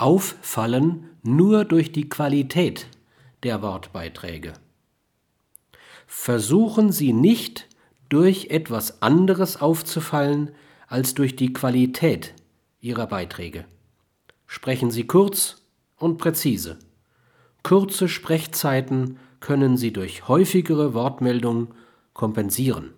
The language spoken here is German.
auffallen nur durch die Qualität der Wortbeiträge. Versuchen Sie nicht, durch etwas anderes aufzufallen als durch die Qualität Ihrer Beiträge. Sprechen Sie kurz und präzise. Kurze Sprechzeiten können Sie durch häufigere Wortmeldungen kompensieren